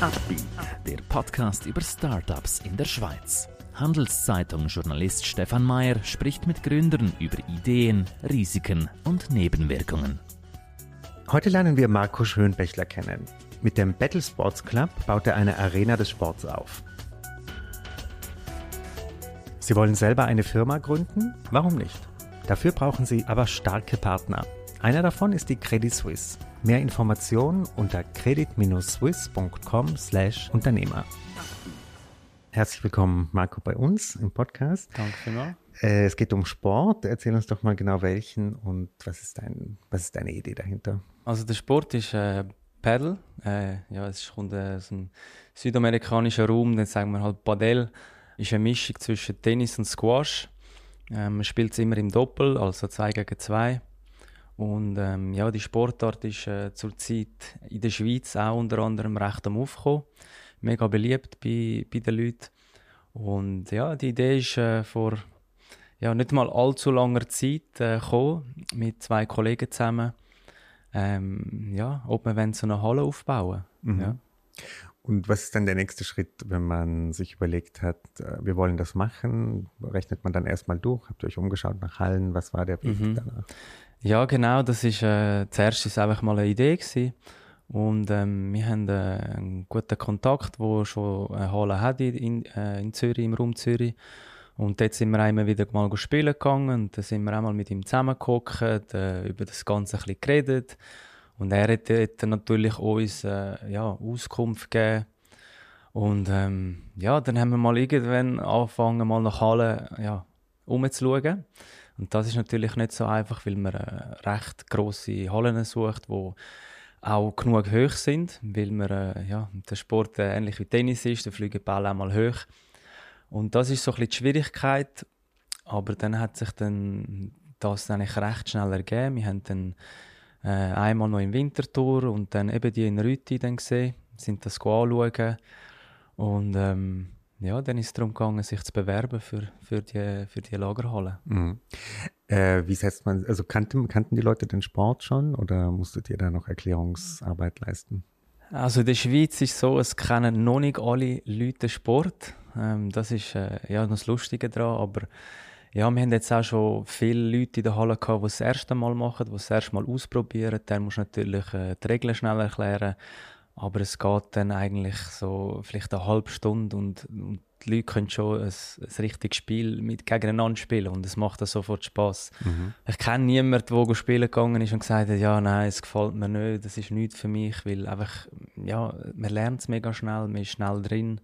Upbeat, der Podcast über Startups in der Schweiz. Handelszeitung-Journalist Stefan Mayer spricht mit Gründern über Ideen, Risiken und Nebenwirkungen. Heute lernen wir Marco Schönbächler kennen. Mit dem Battle Sports Club baut er eine Arena des Sports auf. Sie wollen selber eine Firma gründen? Warum nicht? Dafür brauchen Sie aber starke Partner. Einer davon ist die Credit Suisse. Mehr Informationen unter credit-swiss.com/Unternehmer. Herzlich willkommen, Marco, bei uns im Podcast. Danke vielmals. Äh, es geht um Sport. Erzähl uns doch mal genau welchen und was ist, dein, was ist deine Idee dahinter? Also der Sport ist äh, Paddle. Äh, ja, es kommt äh, aus dem südamerikanischen Raum, dann sagen wir halt Padel. Ist eine Mischung zwischen Tennis und Squash. Ähm, man spielt es immer im Doppel, also zwei gegen zwei. Und ähm, ja, die Sportart ist äh, zurzeit in der Schweiz auch unter anderem recht am Aufkommen. Mega beliebt bei, bei den Leuten. Und ja, die Idee ist äh, vor ja, nicht mal allzu langer Zeit äh, gekommen, mit zwei Kollegen zusammen. Ähm, ja, ob wir so eine Halle aufbauen Mhm. ja. Und was ist dann der nächste Schritt, wenn man sich überlegt hat, äh, wir wollen das machen? Rechnet man dann erstmal durch? Habt ihr euch umgeschaut nach Hallen? Was war der Weg Mhm. danach? Ja, genau, das ist, äh, zuerst ist einfach mal eine Idee gewesen. Und, ähm, wir haben, äh, einen guten Kontakt, der schon eine Halle hat in, äh, in Zürich, im Raum Zürich. Und dort sind wir einmal wieder mal spielen gegangen und da sind wir auch mal mit ihm zusammengehockt, äh, über das Ganze ein bisschen geredet. Und er hat dort natürlich uns, äh, ja, Auskunft gegeben. Und, ähm, ja, dann haben wir mal irgendwann angefangen, mal nach Halle, ja, umzuschauen. Und das ist natürlich nicht so einfach, weil man äh, recht grosse Hallen sucht, wo auch genug hoch sind, weil man, äh, ja, der Sport äh, ähnlich wie Tennis ist, da fliegen Bälle auch mal hoch. Und das ist so ein bisschen die Schwierigkeit, aber dann hat sich dann das eigentlich recht schnell ergeben. Wir haben dann äh, einmal noch im Wintertour und dann eben die in Rüti dann gesehen, sind das anschauen und ähm, ja, dann ist es darum gegangen, sich zu bewerben für, für, die, für die Lagerhalle. Mhm. Äh, wie setzt man, also kannten, kannten die Leute den Sport schon oder musstet ihr da noch Erklärungsarbeit leisten? Also in der Schweiz ist so, es kennen noch nicht alle Leute Sport. Ähm, das ist äh, ja noch das Lustige daran, aber ja, wir haben jetzt auch schon viele Leute in der Halle gehabt, die das erste Mal machen, die das erste Mal ausprobieren. Dann musst du natürlich äh, die Regeln schnell erklären. Aber es geht dann eigentlich so vielleicht eine halbe Stunde und, und die Leute können schon ein, ein richtiges Spiel mit gegeneinander spielen und es macht dann sofort Spaß. Ich kenne niemanden, der spielen gegangen ist und gesagt hat, ja, nein, es gefällt mir nicht, das ist nichts für mich, weil einfach, ja, man lernt es mega schnell, man ist schnell drin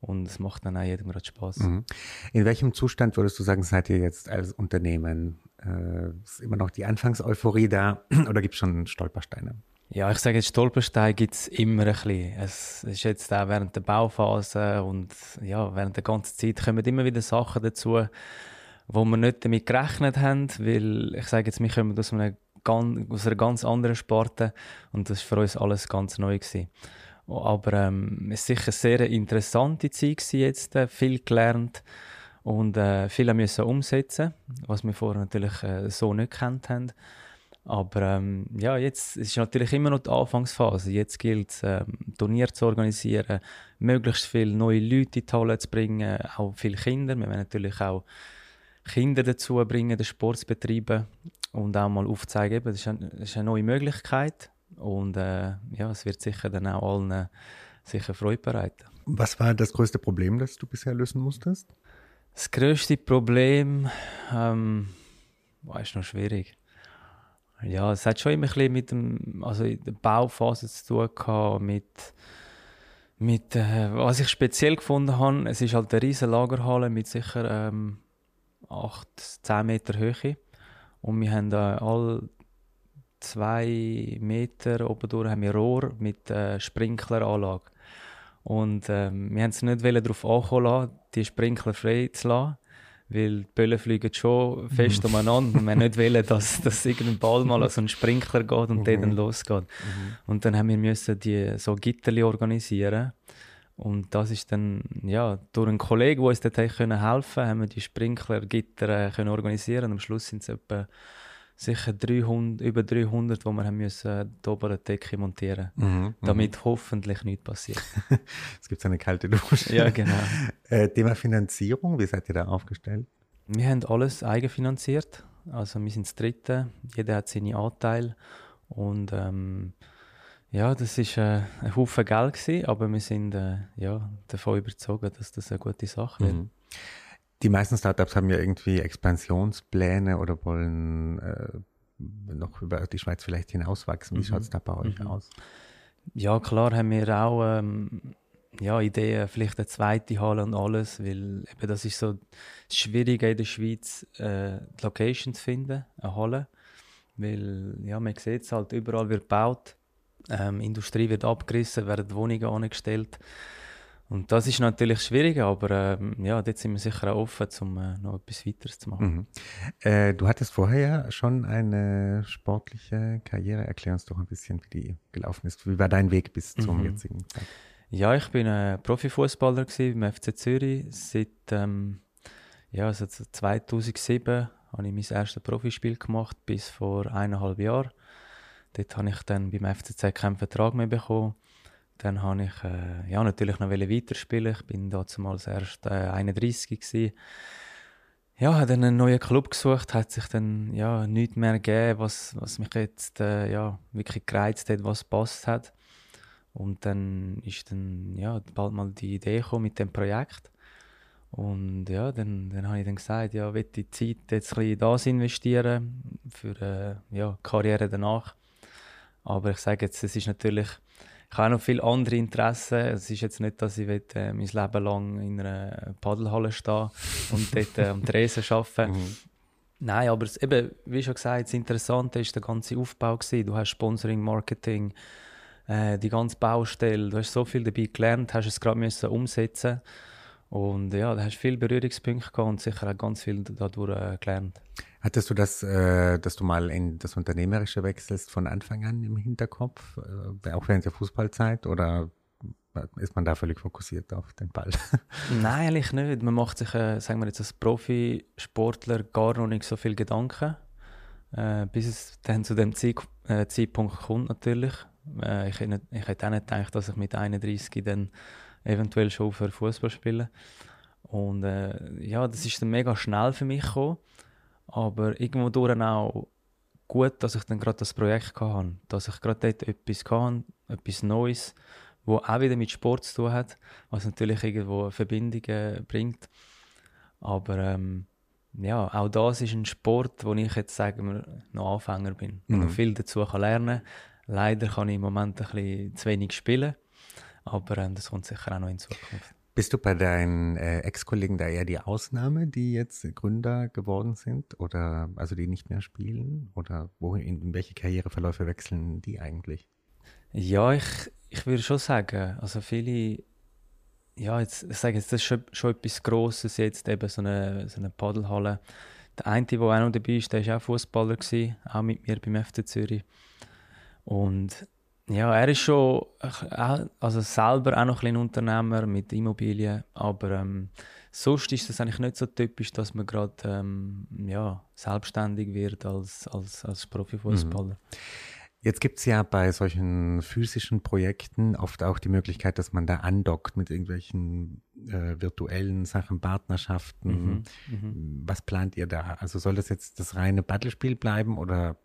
und es macht dann auch jedem gerade Spaß. Mhm. In welchem Zustand würdest du sagen, seid ihr jetzt als Unternehmen? Äh, ist immer noch die Anfangseuphorie da oder gibt es schon Stolpersteine? Ja, ich sage jetzt, Stolperstein gibt's immer ein bisschen. Es ist jetzt auch während der Bauphase und ja, während der ganzen Zeit kommen immer wieder Sachen dazu, wo wir nicht damit gerechnet haben, weil ich sage jetzt, wir kommen aus, einem, ganz- aus einer ganz anderen Sparte und das ist für uns alles ganz neu gewesen. Aber ähm, es ist sicher eine sehr interessante Zeit jetzt, äh, viel gelernt und äh, viel müssen umsetzen, was wir vorher natürlich äh, so nicht gekannt haben. Aber ähm, ja, jetzt es ist natürlich immer noch die Anfangsphase. Jetzt gilt es, ähm, Turnier zu organisieren, möglichst viele neue Leute in die Halle zu bringen, auch viele Kinder. Wir wollen natürlich auch Kinder dazu bringen, den Sport zu betreiben und auch mal aufzeigen, eben, das ist eine, das ist eine neue Möglichkeit. Und äh, ja, es wird sicher dann auch allen äh, sicher Freude bereiten. Was war das größte Problem, das du bisher lösen musstest? Das grösste Problem, ähm, boah, ist noch schwierig. Ja, es hat schon immer ein mit dem, also in der Bauphase zu tun gehabt, mit, mit, äh, was ich speziell gefunden habe, es ist halt eine riesen Lagerhalle mit sicher, ähm, 8, 10 Meter Höhe. Und wir haben da all zwei Meter oben haben wir Rohr mit äh, Sprinkleranlage. Und ähm, wir haben es nicht darauf ankommen lassen, die Sprinkler frei zu lassen, weil die Bälle fliegen schon fest umeinander. Und wir nicht wollen, dass, dass irgendein Ball mal an so einen Sprinkler geht und der dann losgeht. Und dann haben wir müssen die so Gitterli organisieren. Und das ist dann, ja, durch einen Kollegen, der uns dort helfen haben wir die Sprinklergitter äh, können organisieren. Am Schluss sind es etwa sicher 300, über 300, wo wir haben müssen die obere Decke montieren mhm, damit mhm. hoffentlich nichts passiert. es gibt eine kalte Dusche. Ja, genau. Äh, Thema Finanzierung, wie seid ihr da aufgestellt? Wir haben alles eigenfinanziert. Also wir sind das Dritte, jeder hat seine Anteile und ähm, ja, das war äh, ein Haufen Geld gewesen, aber wir sind äh, ja, davon überzeugt, dass das eine gute Sache wird. Mhm. Die meisten Startups haben ja irgendwie Expansionspläne oder wollen äh, noch über die Schweiz vielleicht hinauswachsen. Wie mhm. schaut es da bei euch mhm. aus? Ja, klar haben wir auch ähm, ja, Ideen, vielleicht eine zweite Halle und alles, weil eben das ist so das Schwierige in der Schweiz, äh, die Location zu finden, eine Halle. Weil, ja, man sieht es halt, überall wird gebaut, ähm, Industrie wird abgerissen, werden Wohnungen angestellt. Und das ist natürlich schwierig, aber ähm, ja, dort sind wir sicher auch offen, um äh, noch etwas weiteres zu machen. Mhm. Äh, du hattest vorher ja schon eine sportliche Karriere. Erklär uns doch ein bisschen, wie die gelaufen ist. Wie war dein Weg bis zum mhm. jetzigen Zeitpunkt? Ja, ich bin ein Profifußballer beim FC Zürich. Seit ähm, ja, seit 2007 habe ich mein erstes Profispiel gemacht, bis vor eineinhalb Jahren. Dort habe ich dann beim FCZ keinen Vertrag mehr bekommen. Dann habe ich äh, ja, natürlich noch weiterspielen. Ich bin damals erst äh, 31 gewesen. Ja, habe dann einen neuen Club gesucht, hat sich dann ja nichts mehr gegeben, was, was mich jetzt äh, ja, wirklich gereizt hat, was passt hat. Und dann ist dann ja, bald mal die Idee gekommen mit dem Projekt. Und ja, dann, dann habe ich dann gesagt, ja, ich die Zeit jetzt ein bisschen das investieren für äh, ja, Karriere danach. Aber ich sage jetzt, es ist natürlich ich habe noch viele andere Interessen. Es ist jetzt nicht, dass ich will, äh, mein Leben lang in einer Paddelhalle stehen und dort äh, am Tresen arbeiten. Mhm. Nein, aber es, eben, wie schon gesagt, das Interessante ist der ganze Aufbau gewesen. Du hast Sponsoring, Marketing, äh, die ganze Baustelle. Du hast so viel dabei gelernt, hast es gerade müssen umsetzen und ja, da hast du viele Berührungspunkte gehabt und sicher auch ganz viel dadurch äh, gelernt. Hattest du das, äh, dass du mal in das Unternehmerische wechselst von Anfang an im Hinterkopf, äh, auch während der Fußballzeit oder ist man da völlig fokussiert auf den Ball? Nein, eigentlich nicht. Man macht sich, äh, sagen wir jetzt als Profisportler gar noch nicht so viel Gedanken, äh, bis es dann zu dem Zeit, äh, Zeitpunkt kommt natürlich. Äh, ich, ich hätte auch nicht gedacht, dass ich mit 31 dann eventuell schon für Fußball spielen. Und äh, ja, das ist dann mega schnell für mich gekommen. Aber irgendwo durch auch gut, dass ich dann gerade das Projekt hatte. Dass ich gerade dort etwas hatte, etwas Neues, wo auch wieder mit Sport zu tun hat, was natürlich irgendwo Verbindungen bringt. Aber ähm, ja, auch das ist ein Sport, wo ich jetzt sagen wir noch Anfänger bin. Mhm. noch viel dazu kann lernen. Leider kann ich im Moment ein bisschen zu wenig spielen, aber ähm, das kommt sicher auch noch in Zukunft. Bist du bei deinen äh, Ex-Kollegen da eher die Ausnahme, die jetzt Gründer geworden sind oder also die nicht mehr spielen? Oder wohin, in welche Karriereverläufe wechseln die eigentlich? Ja, ich, ich würde schon sagen, also viele, ja, jetzt, ich sage jetzt, das ist schon, schon etwas Grosses jetzt, eben so eine, so eine Paddelhalle. Der eine, der auch noch dabei ist, der war auch Fußballer, auch mit mir beim FC Zürich. Und ja, er ist schon also selber auch noch ein Unternehmer mit Immobilien, aber ähm, sonst ist es eigentlich nicht so typisch, dass man gerade ähm, ja, selbstständig wird als, als, als Profifußballer. Mhm. Jetzt gibt es ja bei solchen physischen Projekten oft auch die Möglichkeit, dass man da andockt mit irgendwelchen äh, virtuellen Sachen, Partnerschaften. Mhm, mhm. Was plant ihr da? Also soll das jetzt das reine Battlespiel bleiben oder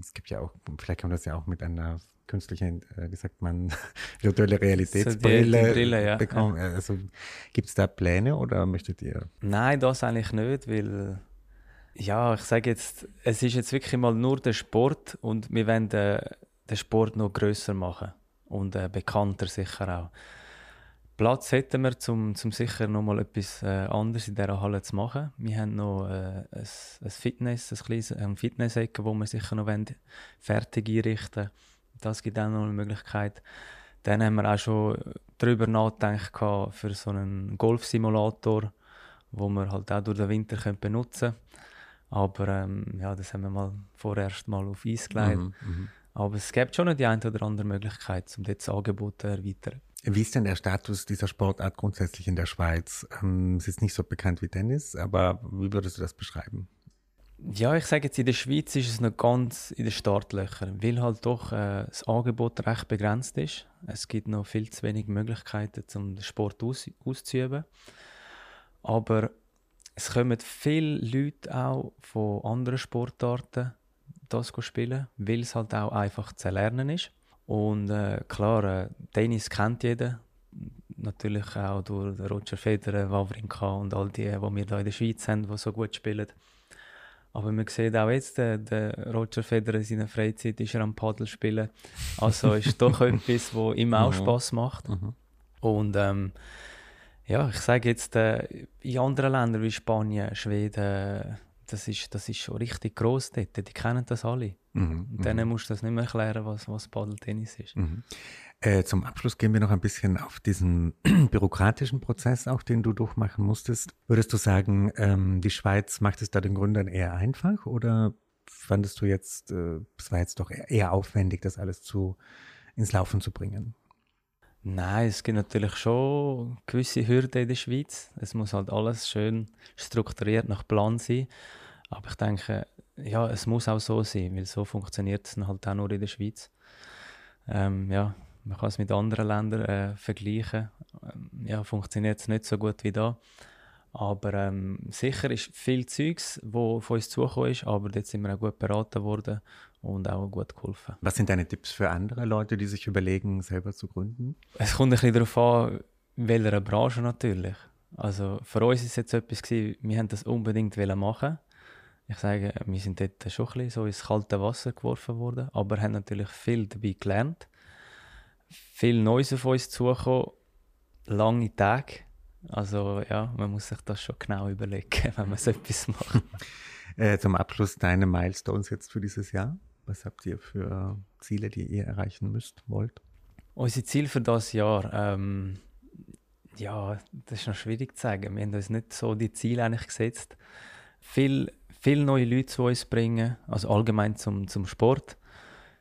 es gibt ja auch, vielleicht kann man das ja auch mit einer künstliche, äh, wie sagt man, virtuelle Realitätsbrille so Brille, ja. bekommen. Ja. Also gibt es da Pläne oder möchtet ihr? Nein, das eigentlich nicht, weil ja, ich sage jetzt, es ist jetzt wirklich mal nur der Sport und wir wollen den, den Sport noch größer machen und äh, bekannter sicher auch. Platz hätten wir, um zum sicher noch mal etwas äh, anderes in dieser Halle zu machen. Wir haben noch äh, ein, ein Fitness, ein kleines, ein Fitness-Ecke, wo wir sicher noch fertig einrichten wollen das gibt auch noch eine Möglichkeit. Dann haben wir auch schon darüber nachgedacht für so einen Golfsimulator, wo wir halt auch durch den Winter können benutzen können. Aber ähm, ja, das haben wir mal vorerst mal auf Eis gelegt. Mhm, mhm. Aber es gibt schon die eine oder andere Möglichkeit, um das Angebot zu erweitern. Wie ist denn der Status dieser Sportart grundsätzlich in der Schweiz? Ähm, es ist nicht so bekannt wie Tennis, aber wie würdest du das beschreiben? Ja, ich sage jetzt, in der Schweiz ist es noch ganz in den Startlöchern, weil halt doch äh, das Angebot recht begrenzt ist. Es gibt noch viel zu wenig Möglichkeiten, um den Sport aus, auszuüben. Aber es kommen viele Leute auch von anderen Sportarten das spielen, weil es halt auch einfach zu lernen ist. Und äh, klar, äh, Tennis kennt jeder. Natürlich auch durch Roger Federer, Wawrinka und all die, die wir hier in der Schweiz haben, die so gut spielen. Aber man sieht auch jetzt, der, der Roger Federer in seiner Freizeit ist er am Paddel spielen. Also ist doch etwas, was ihm auch mhm. Spaß macht. Mhm. Und ähm, ja, ich sage jetzt, äh, in anderen Ländern wie Spanien, Schweden, das ist, das ist schon richtig gross dort. Die kennen das alle. Mhm, und denen mhm. musst du das nicht mehr erklären, was, was Paddeltennis ist. Mhm. Äh, zum Abschluss gehen wir noch ein bisschen auf diesen bürokratischen Prozess, auch den du durchmachen musstest. Würdest du sagen, ähm, die Schweiz macht es da den Gründern eher einfach oder fandest du jetzt, äh, es war jetzt doch eher aufwendig, das alles zu, ins Laufen zu bringen? Nein, es gibt natürlich schon gewisse Hürden in der Schweiz. Es muss halt alles schön strukturiert nach Plan sein. Aber ich denke, ja, es muss auch so sein, weil so funktioniert es halt auch nur in der Schweiz. Ähm, ja, man kann es mit anderen Ländern äh, vergleichen. Ähm, ja, funktioniert es nicht so gut wie da. Aber ähm, sicher ist viel Zeugs, wo von uns zugekommen ist, aber dort sind wir auch gut beraten worden und auch gut geholfen. Was sind deine Tipps für andere Leute, die sich überlegen, selber zu gründen? Es kommt ein bisschen darauf an, in welcher Branche natürlich. Also für uns ist es jetzt etwas gewesen, wir haben das unbedingt machen. Ich sage, wir sind dort schon ein bisschen so ins kalte Wasser geworfen worden, aber haben natürlich viel dabei gelernt viel Neues auf uns zukommen, lange Tage. Also ja, man muss sich das schon genau überlegen, wenn man so etwas macht. äh, zum Abschluss deine Milestones jetzt für dieses Jahr. Was habt ihr für Ziele, die ihr erreichen müsst, wollt? Unser Ziel für das Jahr, ähm, ja, das ist noch schwierig zu sagen. Wir haben uns nicht so die Ziele eigentlich gesetzt. Viel, viele neue Leute zu uns bringen, also allgemein zum, zum Sport.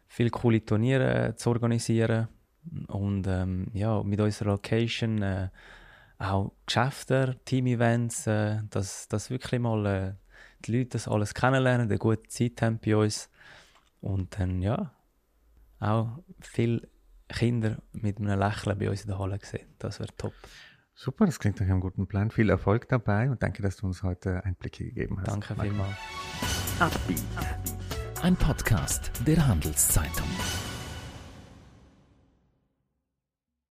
Viel coole Turniere zu organisieren und ähm, ja, mit unserer Location äh, auch Geschäfte, Team-Events, äh, dass, dass wirklich mal äh, die Leute das alles kennenlernen, eine gute Zeit haben bei uns. Und dann ja, auch viele Kinder mit einem Lächeln bei uns in der Halle sehen. Das wäre top. Super, das klingt nach einem guten Plan. Viel Erfolg dabei und danke, dass du uns heute Einblicke gegeben hast. Danke vielmals. Ein Podcast der Handelszeitung.